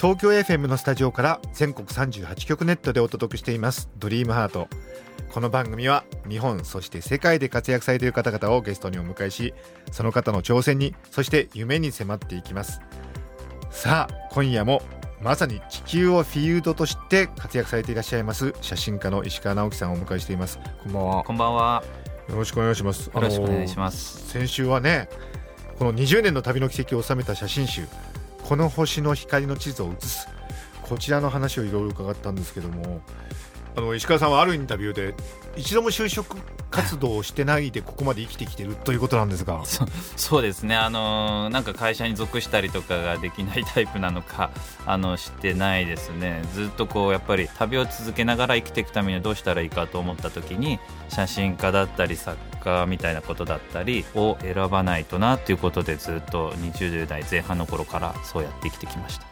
東京 FM のスタジオから全国38局ネットでお届けしています。ドリームハート。この番組は日本そして世界で活躍されている方々をゲストにお迎えしその方の挑戦にそして夢に迫っていきます。さあ今夜もまさに地球をフィールドとして活躍されていらっしゃいます写真家の石川直樹さんをお迎えしています。こんばんは。こんばんは。よろしくお願いします。よろしくお願いしすます。先週はねこの20年の旅の奇跡を収めた写真集「この星の光の地図を写す」こちらの話をいろいろ伺ったんですけどもあの石川さんはあるインタビューで一度も就職活動をしてないでここまで生きてきてるということなんですが そそうですね。あのーなんか会社に属したりとかができないタイプなのか、あのしてないですね。ずっとこうやっぱり旅を続けながら生きていくためにはどうしたらいいかと思った時に、写真家だったり作家みたいなことだったりを選ばないとなっていうことでずっと20代前半の頃からそうやって生きてきました。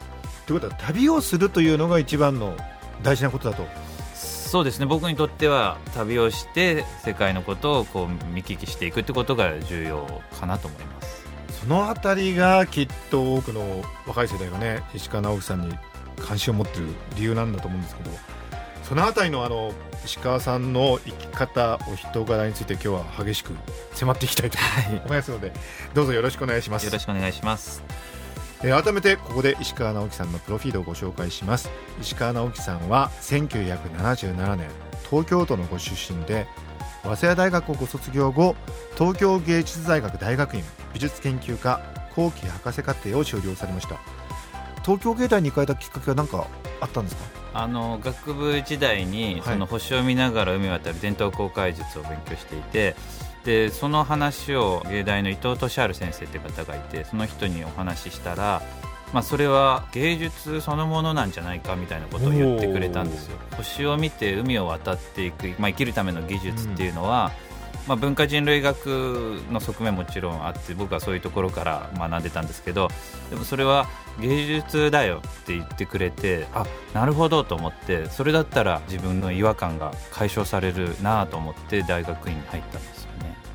ということは旅をするというのが一番の大事なことだとそうですね僕にとっては旅をして世界のことをこう見聞きしていくってことが重要かなと思います。そのあたりがきっと多くの若い世代がね石川直樹さんに関心を持ってる理由なんだと思うんですけどそのあたりのあの石川さんの生き方お人柄について今日は激しく迫っていきたいと思いますのでどうぞよろしくお願いしますよろしくお願いします。えー改めてここで石川直樹さんのプロフィールをご紹介します。石川直樹さんは1977年東京都のご出身で早稲田大学をご卒業後東京芸術大学大学院美術研究科後期博士課程を修了されました。東京芸大に行かれたきっかけは何かあったんですか？あの学部時代にはい。その星を見ながら海渡る伝統公開術を勉強していてでその話を芸大の伊藤俊治先生って方がいてその人にお話ししたら、まあ、それは芸術そのものなんじゃないかみたいなことを言ってくれたんですよ。星を見て海を渡っていく、まあ、生きるための技術っていうのは、まあ、文化人類学の側面もちろんあって僕はそういうところから学んでたんですけどでもそれは芸術だよって言ってくれてあなるほどと思ってそれだったら自分の違和感が解消されるなと思って大学院に入ったんです。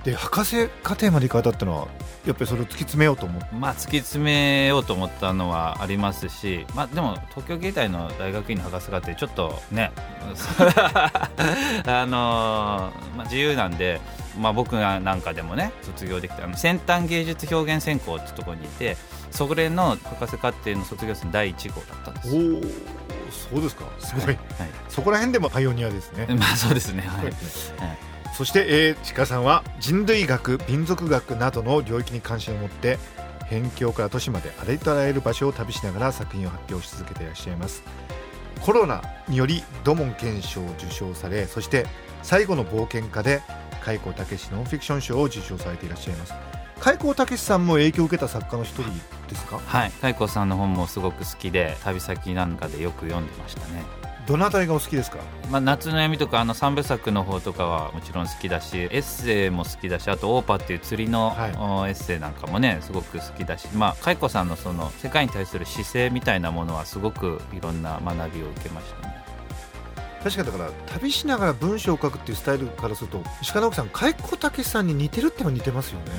で博士課程まで行かれたってのはやっぱりそれを突き詰めようと思ってまあ、突き詰めようと思ったのはありますし、まあ、でも東京芸大の大学院の博士課ってちょっとね あのーまあ、自由なんで、まあ、僕がなんかでもね卒業できたあの先端芸術表現専攻ってところにいてそれの博士課程の卒業生の第1号だったんです。よ。おおそうですか。すごい、はいそこら辺でもパイオニアですね。まあそうですね、はい。はいそして、えー、鹿さんは人類学民族学などの領域に関心を持って辺境から都市までありとあらゆる場所を旅しながら作品を発表し続けていらっしゃいます。コロナにより土門憲章を受賞されそして最後の冒険家で開口武史ノンフィクション賞を受賞されていらっしゃいます。開口武史さんも影響を受けた作家の一人ですか？はい、太鼓さんの本もすごく好きで旅先なんかでよく読んでましたね。どなたりがお好きですか？まあ、夏の闇とかあの三部作の方とかはもちろん好きだしエッセイも好きだしあとオーパっていう釣りの、はい。おエッセイなんかもねすごく好きだしまあ蚕さんのその世界に対する姿勢みたいなものはすごくいろんな学びを受けましたね。確かにだから旅しながら文章を書くっていうスタイルからすると石川直樹さん開口武史さんに似てるってのは似てますよね。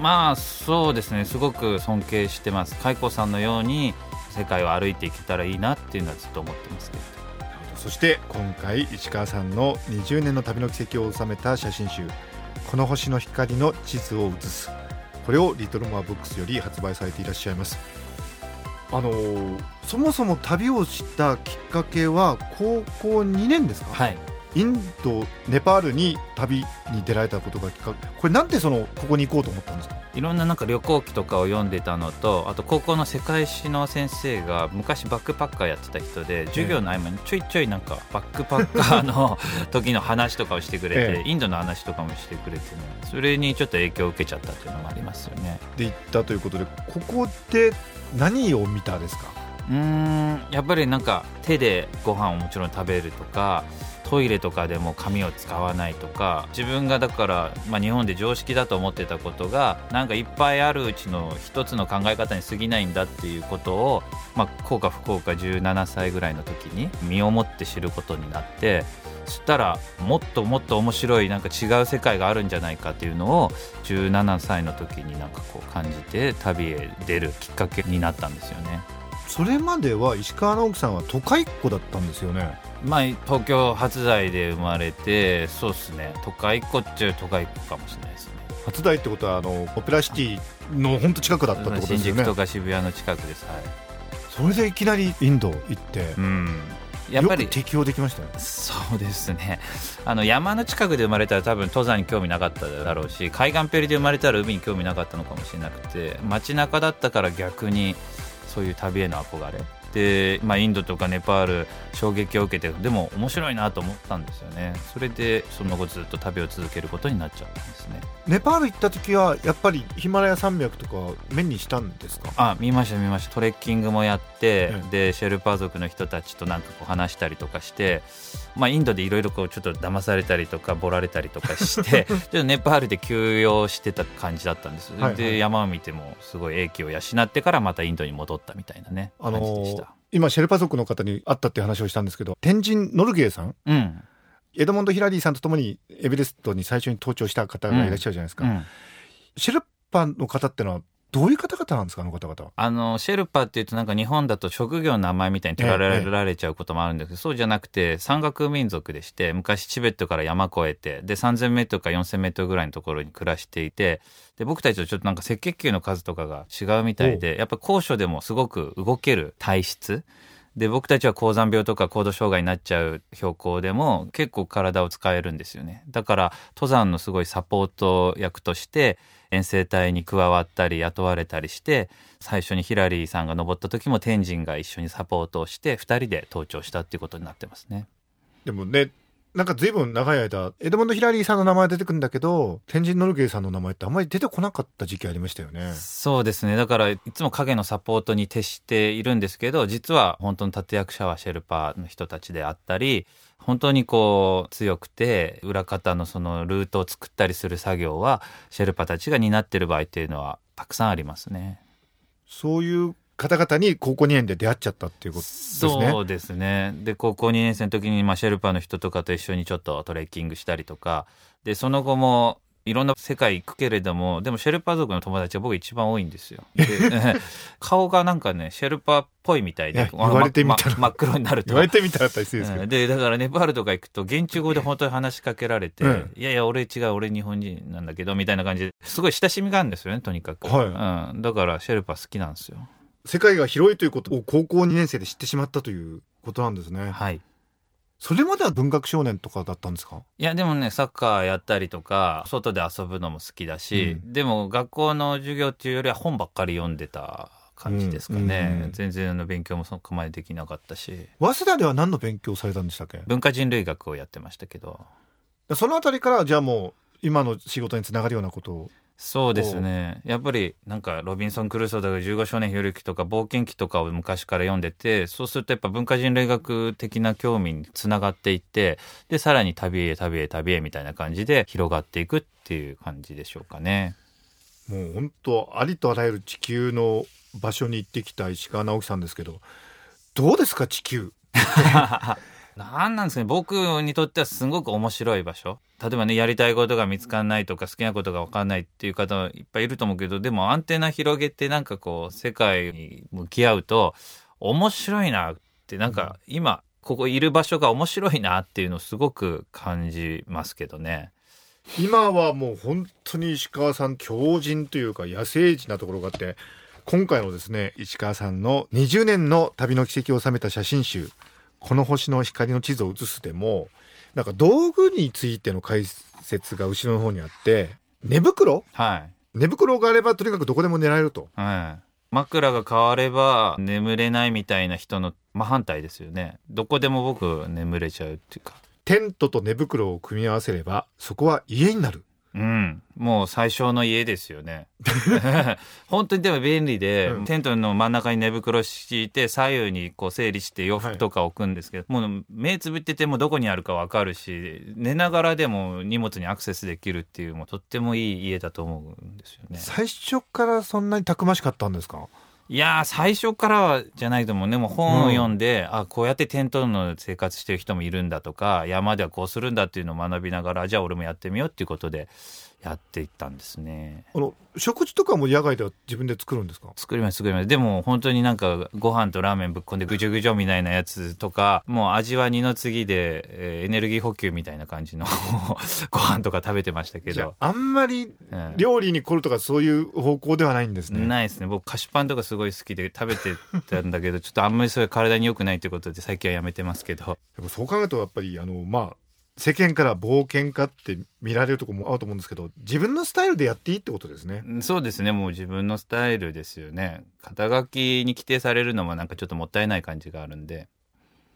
まあそうですね。すごく尊敬してます。蚕さんのように世界を歩いていけたらいいなっていうのはずっと思ってますけどそして今回石川さんの20年の旅の軌跡を収めた写真集「この星の光の地図を写す」これをリトルモアブックスより発売されていらっしゃいます。あのーそもそも旅をしたきっかけは高校2年ですか、はい。インドネパールに旅に出られたことがきっかけこれなんでそのここに行こうと思ったんですか？いろんななんか旅行記とかを読んでたのとあと高校の世界史の先生が昔バックパッカーやってた人で授業の合間にちょいちょいなんかバックパッカーの 時の話とかをしてくれて、ええ。インドの話とかもしてくれてね。それにちょっと影響を受けちゃったっていうのもありますよね。で行ったということでここで何を見たですか？うーんやっぱりなんか手でご飯をもちろん食べるとかトイレとかでも紙を使わないとか自分がだから、まあ、日本で常識だと思ってたことがなんかいっぱいあるうちの一つの考え方に過ぎないんだっていうことを、まあ、幸か不幸か17歳ぐらいの時に身をもって知ることになってそしたらもっともっと面白いなんか違う世界があるんじゃないかっていうのを17歳の時になんかこう感じて旅へ出るきっかけになったんですよね。それまでは石川直樹さんは都会っ子だったんですよねまあ、東京初台で生まれてそうですね。都会っ子っちゅう都会っ子かもしれないですね。初台ってことはあのオペラシティの本当近くだったってことですよね。新宿とか渋谷の近くです。はい。それでいきなりインド行ってうん。やっぱり適応できましたよそうですね。あの山の近くで生まれたら多分登山に興味なかっただろうし海岸ペリで生まれたら海に興味なかったのかもしれなくて街中だったから逆にそういう旅への憧れで、まあ、インドとかネパール衝撃を受けてでも面白いなと思ったんですよね。それでその後ずっと旅を続けることになっちゃったんですね。ネパール行った時はやっぱりヒマラヤ山脈とか目にしたんですか？あ見ました見ました。トレッキングもやって、うんでシェルパ族の人たちとなんかこう話したりとかして、まあ、インドでいろいろこうちょっと騙されたりとかボられたりとかして ちょっとネパールで休養してた感じだったんです、はいはい。で山を見てもすごい英気を養ってからまたインドに戻ったみたいなねあ感じでしのた、今シェルパ族の方に会ったっていう話をしたんですけど天神ノルゲーさん？うん。エドモンド・ヒラリーさんとともにエベレストに最初に登頂した方がいらっしゃるじゃないですか、うん。シェルパの方ってのはどういう方々なんですかあの方々？はあのシェルパっていうとなんか日本だと職業の名前みたいに取られられちゃうこともあるんですけど、そうじゃなくて山岳民族でして昔チベットから山越えてで3000メートルか4000メートルぐらいのところに暮らしていてで僕たちとちょっとなんか赤血球の数とかが違うみたいでやっぱ高所でもすごく動ける体質。で僕たちは高山病とか高度障害になっちゃう標高でも結構体を使えるんですよね。だから登山のすごいサポート役として遠征隊に加わったり雇われたりして最初にヒラリーさんが登った時も天神が一緒にサポートをして2人で登頂したっていうことになってますね。でもねなんか随分長い間エドモンド・ヒラリーさんの名前は出てくるんだけど天神ノルゲーさんの名前ってあんまり出てこなかった時期ありましたよねそうですねだからいつも影のサポートに徹しているんですけど実は本当の立役者はシェルパーの人たちであったり本当にこう強くて裏方のそのルートを作ったりする作業はシェルパたちが担ってる場合っていうのはたくさんありますね。そういう方々に高校2年で出会っちゃったっていうことですね。そうですね。で高校2年生の時に、まあ、シェルパの人とかと一緒にちょっとトレッキングしたりとか。でその後もいろんな世界行くけれどもでもシェルパ族の友達は僕一番多いんですよ。で 顔がなんかねシェルパっぽいみたいで言われてみたら。まま真っ黒になると言われてみたら大切ですけど、うん。でだからネパールとか行くと現地語で本当に話しかけられて「うん。いやいや俺違う俺日本人なんだけど」みたいな感じですごい親しみがあるんですよねとにかく、はい。うん、だからシェルパ好きなんですよ世界が広いということを高校2年生で知ってしまったということなんですね。はい。それまでは文学少年とかだったんですか？いやでもねサッカーやったりとか外で遊ぶのも好きだし、うでも学校の授業っていうよりは本ばっかり読んでた感じですかね、うんうん全然あの勉強もそこまでできなかったし。早稲田では何の勉強をされたんでしたっけ？文化人類学をやってましたけど。そのあたりからじゃあもう今の仕事につながるようなことをそうですね。やっぱりなんかロビンソン・クルーソーとか15少年ひろゆきとか冒険記とかを昔から読んでてそうするとやっぱ文化人類学的な興味につながっていってでさらに旅へ旅へ旅へみたいな感じで広がっていくっていう感じでしょうかね。もう本当ありとあらゆる地球の場所に行ってきた石川直樹さんですけどどうですか地球？なんなんですかね。僕にとってはすごく面白い場所。例えばねやりたいことが見つかんないとか好きなことが分かんないっていう方いっぱいいると思うけどでもアンテナ広げてなんかこう世界に向き合うと面白いなってなんか今ここいる場所が面白いなっていうのをすごく感じますけどね。今はもう本当に石川さん強靭というか野生児なところがあって今回のですね石川さんの20年の旅の軌跡を収めた写真集「この星の光の地図を写す」でもなんか道具についての解説が後ろの方にあって寝袋？はい。寝袋があればとにかくどこでも寝られると。はい、枕が変われば眠れないみたいな人の真反対ですよね。どこでも僕眠れちゃうっていうか。テントと寝袋を組み合わせればそこは家になるううん、もう最小の家ですよね。本当にでも便利で、うんテントの真ん中に寝袋敷いて左右にこう整理して洋服とか置くんですけど、もう目つぶっててもどこにあるかわかるし寝ながらでも荷物にアクセスできるっていうもうとってもいい家だと思うんですよね。最初からそんなにたくましかったんですか？いやー最初からはじゃないと思う。でも本を読んで、あこうやってテントの生活してる人もいるんだとか山ではこうするんだっていうのを学びながらじゃあ俺もやってみようっていうことでやっていったんですね。あの食事とかも野外では自分で作るんですか？作ります作ります。でも本当になんかご飯とラーメンぶっこんでぐじょぐじょみたいなやつとかもう味は二の次で、えーエネルギー補給みたいな感じの ご飯とか食べてましたけど、じゃああんまりうん。料理に凝るとかそういう方向ではないんですね。ないですね。僕菓子パンとかすごい好きで食べてたんだけどちょっとあんまりそれ体に良くないということで最近はやめてますけど。でもそう考えるとやっぱりあのまあ世間から冒険家って見られるところもあると思うんですけど自分のスタイルでやっていいってことですね。そうですね。もう自分のスタイルですよね。肩書きに規定されるのもなんかちょっともったいない感じがあるんで。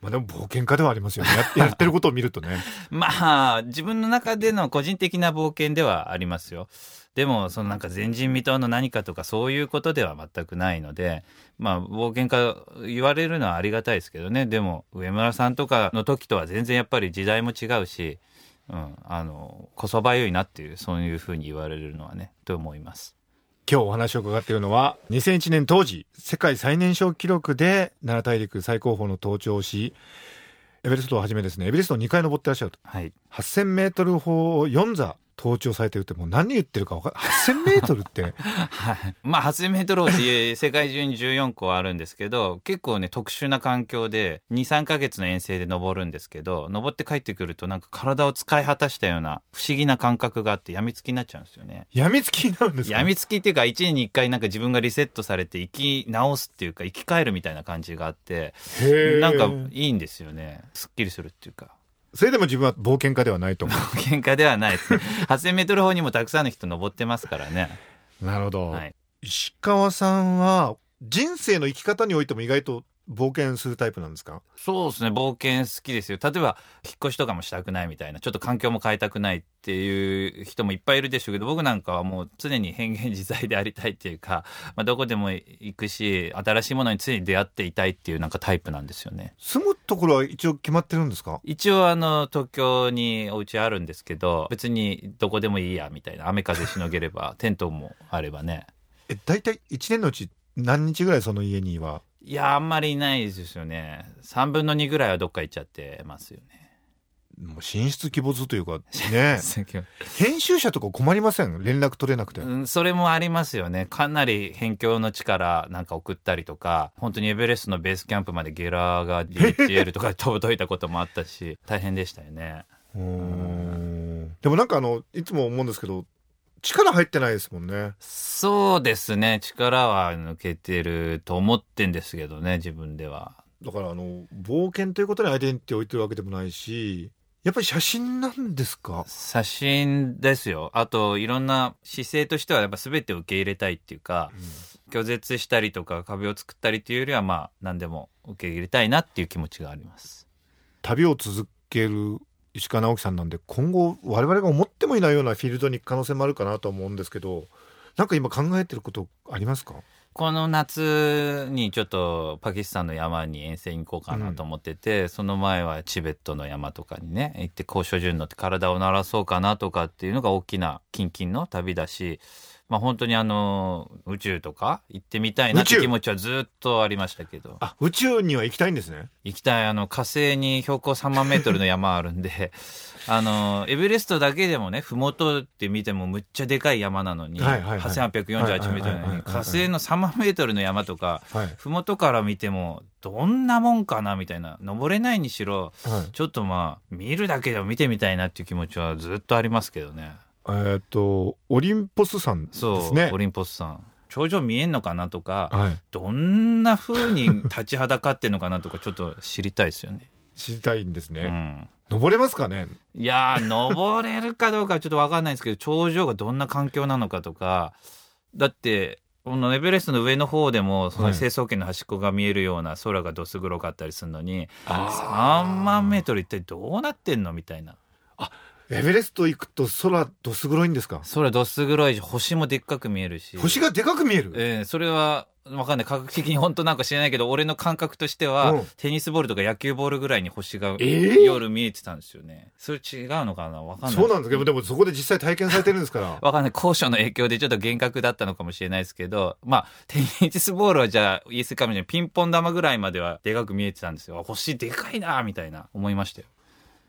まあでも冒険家ではありますよね。や ってることを見るとね。まあ自分の中での個人的な冒険ではありますよでもそのなんか前人未到の何かとかそういうことでは全くないのでまあ冒険家言われるのはありがたいですけどねでも上村さんとかの時とは全然やっぱり時代も違うし、うん、あのこそばゆいなっていうそういうふうに言われるのはねと思います。今日お話を伺っているのは2001年当時世界最年少記録で奈良大陸最高峰の登頂をしエベレストをはじめですねエベレストを2回登ってらっしゃると。はい、8000メートル峰を4座登頂されてるってもう何言ってるか分か8000メートルって。はい、まあ8000メートルって世界中に14個あるんですけど結構ね特殊な環境で23ヶ月の遠征で登るんですけど登って帰ってくるとなんか体を使い果たしたような不思議な感覚があって病みつきになっちゃうんですよね。やみつきになるんですか？病みつきっていうか1年に1回なんか自分がリセットされて生き直すっていうか生き返るみたいな感じがあってなんかいいんですよね。すっきりするっていうかそれでも自分は冒険家ではないと思喧嘩ではない。ですね8000メートル方にもたくさんの人登ってますからね。うなるほど、はい。石川さんは人生の生き方においても意外と冒険するタイプなんですか？そうですね冒険好きですよ。例えば引っ越しとかもしたくないみたいなちょっと環境も変えたくないっていう人もいっぱいいるでしょうけど僕なんかはもう常に変幻自在でありたいっていうか、まあ、どこでも行くし新しいものに常に出会っていたいっていうなんかタイプなんですよね。住むところは一応決まってるんですか？一応あの東京にお家あるんですけど別にどこでもいいやみたいな。雨風しのげればテントもあればね。え大体1年のうち何日ぐらいその家にはいやあんまりいないですよね。3分の2ぐらいはどっか行っちゃってますよね。もう神出鬼没というか ね。編集者とか困りません？連絡取れなくて、うん、それもありますよね。かなり辺境の地からなんか送ったりとか本当にエベレストのベースキャンプまでゲラが DHL とかで飛ぶといたこともあったし大変でしたよね。うーん。でもなんかあのいつも思うんですけど力入ってないですもんね。そうですね。力は抜けてると思ってんですけどね自分では。だからあの冒険ということにアイデンティティを置いてるわけでもないしやっぱり写真なんですか？写真ですよ。あといろんな姿勢としてはやっぱ全てを受け入れたいっていうか拒絶したりとか壁を作ったりっていうよりはまあ何でも受け入れたいなっていう気持ちがあります。旅を続ける石川直樹さんなんで今後我々が思ってもいないようなフィールドに行く可能性もあるかなと思うんですけどなんか今考えてることありますか？この夏にちょっとパキスタンの山に遠征に行こうかなと思ってて、その前はチベットの山とかにね行って高所順乗って体を慣らそうかなとかっていうのが大きなキンキンの旅だしまあ本当にあの宇宙とか行ってみたいなって気持ちはずっとありましたけど。あ宇宙には行きたいんですね。行きたい。あの火星に標高3万メートルの山あるんで あのエベレストだけでもね麓って見てもむっちゃでかい山なのに、はいはいはい。8848メートルなのに火星の3万メートルの山とかはい、麓から見てもどんなもんかなみたいな登れないにしろはい、ちょっとまあ見るだけでも見てみたいなっていう気持ちはずっとありますけどねえっ、とオリンポス山ですそう、ねオリンポスさん。頂上見えんのかなとかはい。どんな風に立ちはだかってんのかなとかちょっと知りたいですよね。知りたいんですね、うん。登れますかね？いやー登れるかどうかはちょっと分かんないですけど頂上がどんな環境なのかとか。だってこのエベレストの上の方でもそのはい。成層圏の端っこが見えるような空がどす黒かったりするのに、あ3万メートル一体どうなってんのみたいなエベレスト行くと空どす黒いんですか？それどす黒いし星もでっかく見えるし。星がでかく見える、えーそれはわかんない。科学的に本当なんか知らないけど俺の感覚としては、うん。テニスボールとか野球ボールぐらいに星がえー夜見えてたんですよね、それ違うのかな？わかんない。そうなんですけどでもそこで実際体験されてるんですから。わかんない。高所の影響でちょっと厳格だったのかもしれないですけどまあテニスボールはじゃあ言い過ぎかもしれないピンポン玉ぐらいまではでかく見えてたんですよ。あ星でかいなみたいな思いましたよ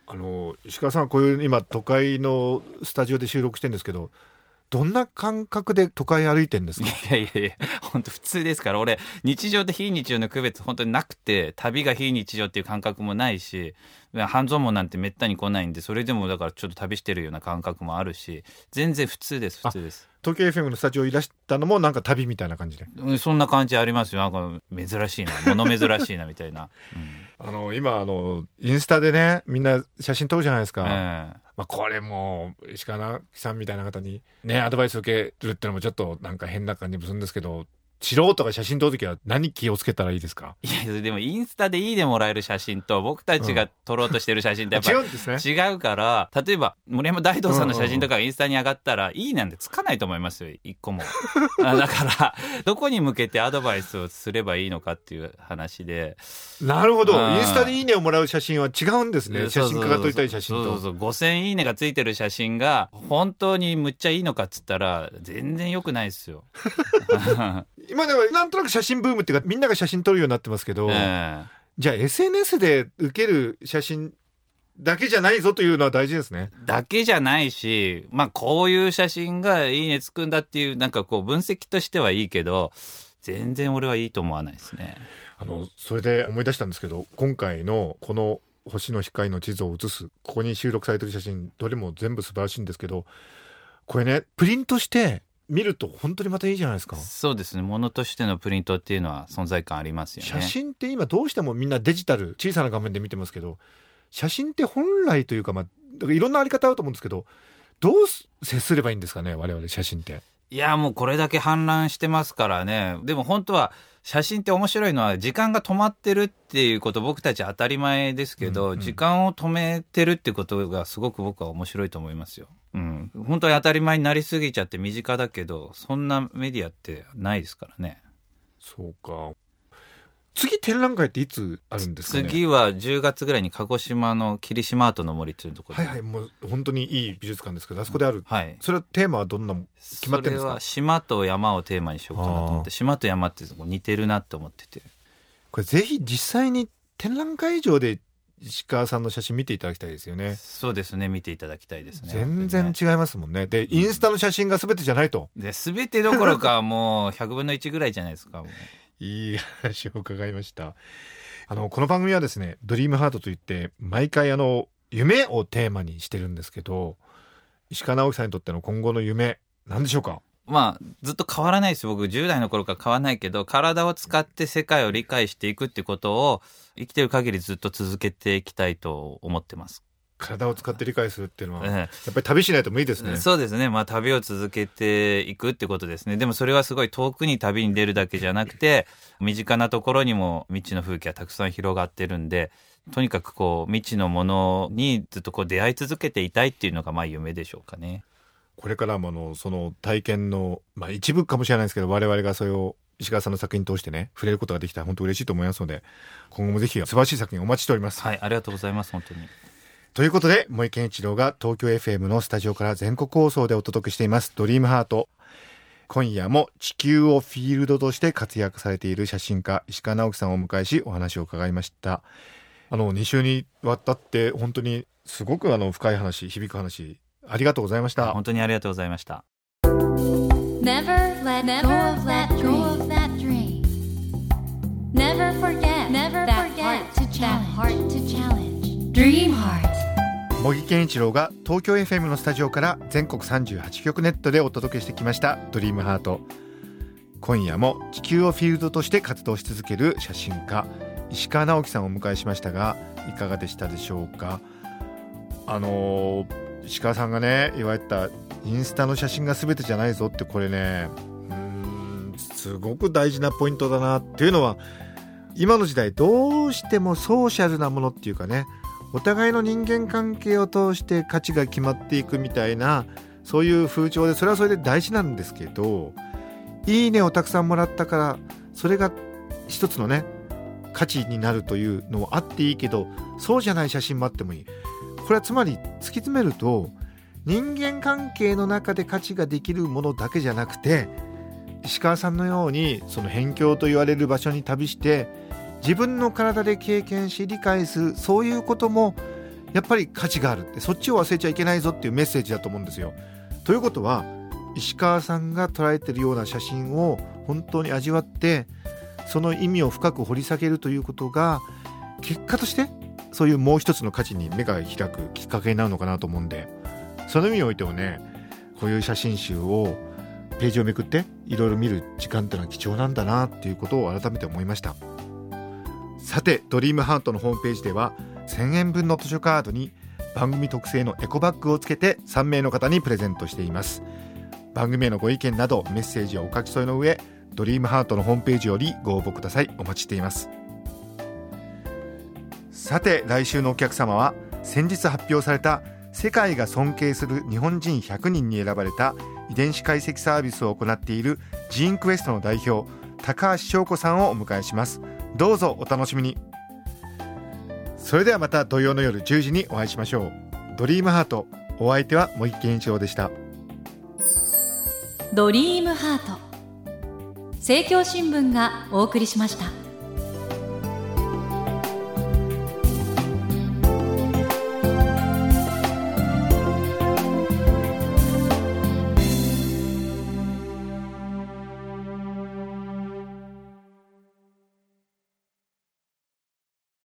あの石川さんこういう今都会のスタジオで収録してるんですけどどんな感覚で都会歩いてんですか？いやいやいや、本当普通ですから、俺、日常と非日常の区別本当になくて、旅が非日常っていう感覚もないし、半蔵門なんてめったに来ないんで、それでもだからちょっと旅してるような感覚もあるし、全然普通です、普通です。東京 FM のスタジオいらしたのもなんか旅みたいな感じで？うんそんな感じありますよ。なんか珍しいな、物珍しいなみたいな。うん。あの今あのインスタでねみんな写真撮るじゃないですか、えまあ、これも石川さんみたいな方にねアドバイス受けるってのもちょっとなんか変な感じもするんですけど素人が写真撮るときは何気をつけたらいいですか？えいや、でもインスタでいいでもらえる写真と、僕たちが撮ろうとしてる写真ってやっぱ違りうんですね。違うから例えば森山大道さんの写真とかがインスタに上がったら、いいなんてつかないと思いますよ。一個も。あだからどこに向けてアドバイスをすればいいのかっていう話で。なるほど。うん。インスタでいいねをもらう写真は違うんですね。写真家が撮りたい写真と。そうそうそう。5000いいねがついてる写真が本当にむっちゃいいのかっつったら全然良くないですよ、今ではなんとなく写真ブームっていうかみんなが写真撮るようになってますけど、えじゃあ SNS で受ける写真だけじゃないぞというのは大事ですねえだけじゃないしまあこういう写真がいいねつくんだっていうなんかこう分析としてはいいけど全然俺はいいと思わないですね。あのそれで思い出したんですけど今回のこの星の光の地図を写すここに収録されてる写真どれも全部素晴らしいんですけどこれねプリントして見ると本当にまたいいじゃないですかそうですね。ものとしてのプリントっていうのは存在感ありますよね。写真って今どうしてもみんなデジタル小さな画面で見てますけど写真って本来というかまあいろんなあり方あると思うんですけどどう接すればいいんですかね我々写真って。いや、もうこれだけ氾濫してますからね。でも本当は写真って面白いのは時間が止まってるっていうこと僕たち当たり前ですけど、うんうん時間を止めてるってことがすごく僕は面白いと思いますよ。うん。本当に当たり前になりすぎちゃって身近だけど、そんなメディアってないですからね。そうか次展覧会っていつあるんですかね？次は10月ぐらいに鹿児島の霧島アートの森っていうところで。はいはいもう本当にいい美術館ですけどあそこである、はい。それはテーマはどんな決まってるんですか？それは島と山をテーマにしようかなと思って島と山って似てるなって思っててこれぜひ実際に展覧会場で石川さんの写真見ていただきたいですよね。そうですね。見ていただきたいですね。全然本違いますもんね。でインスタの写真が全てじゃないと、で全てどころかもう100分の1ぐらいじゃないですかいい話を伺いました。あのこの番組はですね「ドリームハートといって毎回あの夢をテーマにしてるんですけど石川直樹さんにとっての今後の夢何でしょうか？まあずっと変わらないです僕10代の頃から変わらないけど体を使って世界を理解していくってことを生きてる限りずっと続けていきたいと思ってます、体を使って理解するっていうのは、やえ。っぱり旅しないと無理ですね。そうですね。まあ旅を続けていくってことですね。でもそれはすごい遠くに旅に出るだけじゃなくて身近なところにも未知の風景がたくさん広がってるんでとにかくこう未知のものにずっとこう出会い続けていたいっていうのがまあ夢でしょうかね。これからもあのその体験の、まあ、一部かもしれないですけど我々がそれを石川さんの作品通してね触れることができたら本当嬉しいと思いますので今後もぜひ素晴らしい作品お待ちしております。はい、ありがとうございます本当に。ということで森健一郎が東京 FM のスタジオから全国放送でお届けしています「ドリームハート今夜も地球をフィールドとして活躍されている写真家石川直樹さんをお迎えしお話を伺いましたあの2週にわたって本当にすごくあの深い話響く話ありがとうございました本当にありがとうございました。Never let go of that dream. Never forget Never that to challenge. heart to challenge. Dream Heart. 茂木健一郎が東京 FM のスタジオから全国38局ネットでお届けしてきました「ドリームハート今夜も地球をフィールドとして活動し続ける写真家石川直樹さんをお迎えしましたがいかがでしたでしょうか？あのー石川さんがね言われたインスタの写真が全てじゃないぞってこれね。うんすごく大事なポイントだなっていうのは今の時代どうしてもソーシャルなものっていうかねお互いの人間関係を通して価値が決まっていくみたいなそういう風潮でそれはそれで大事なんですけどいいねをたくさんもらったからそれが一つのね価値になるというのもあっていいけどそうじゃない写真もあってもいい。これはつまり突き詰めると人間関係の中で価値ができるものだけじゃなくて石川さんのようにその辺境と言われる場所に旅して自分の体で経験し理解するそういうこともやっぱり価値があるってそっちを忘れちゃいけないぞっていうメッセージだと思うんですよ。ということは石川さんが捉えてるような写真を本当に味わってその意味を深く掘り下げるということが結果としてそういうもう一つの価値に目が開くきっかけになるのかなと思うんでその意味においてもねこういう写真集をページをめくっていろいろ見る時間ってのは貴重なんだなっていうことを改めて思いました。さてドリームハートのホームページでは1000円分の図書カードに番組特製のエコバッグをつけて3名の方にプレゼントしています。番組へのご意見などメッセージをお書き添えの上ドリームハートのホームページよりご応募ください。お待ちしています。さて来週のお客様は先日発表された世界が尊敬する日本人100人に選ばれた遺伝子解析サービスを行っているジーンクエストの代表高橋翔子さんをお迎えします。どうぞお楽しみに。それではまた土曜の夜10時にお会いしましょう。ドリームハートお相手は茂木健一郎でした。ドリームハート。政教新聞がお送りしました。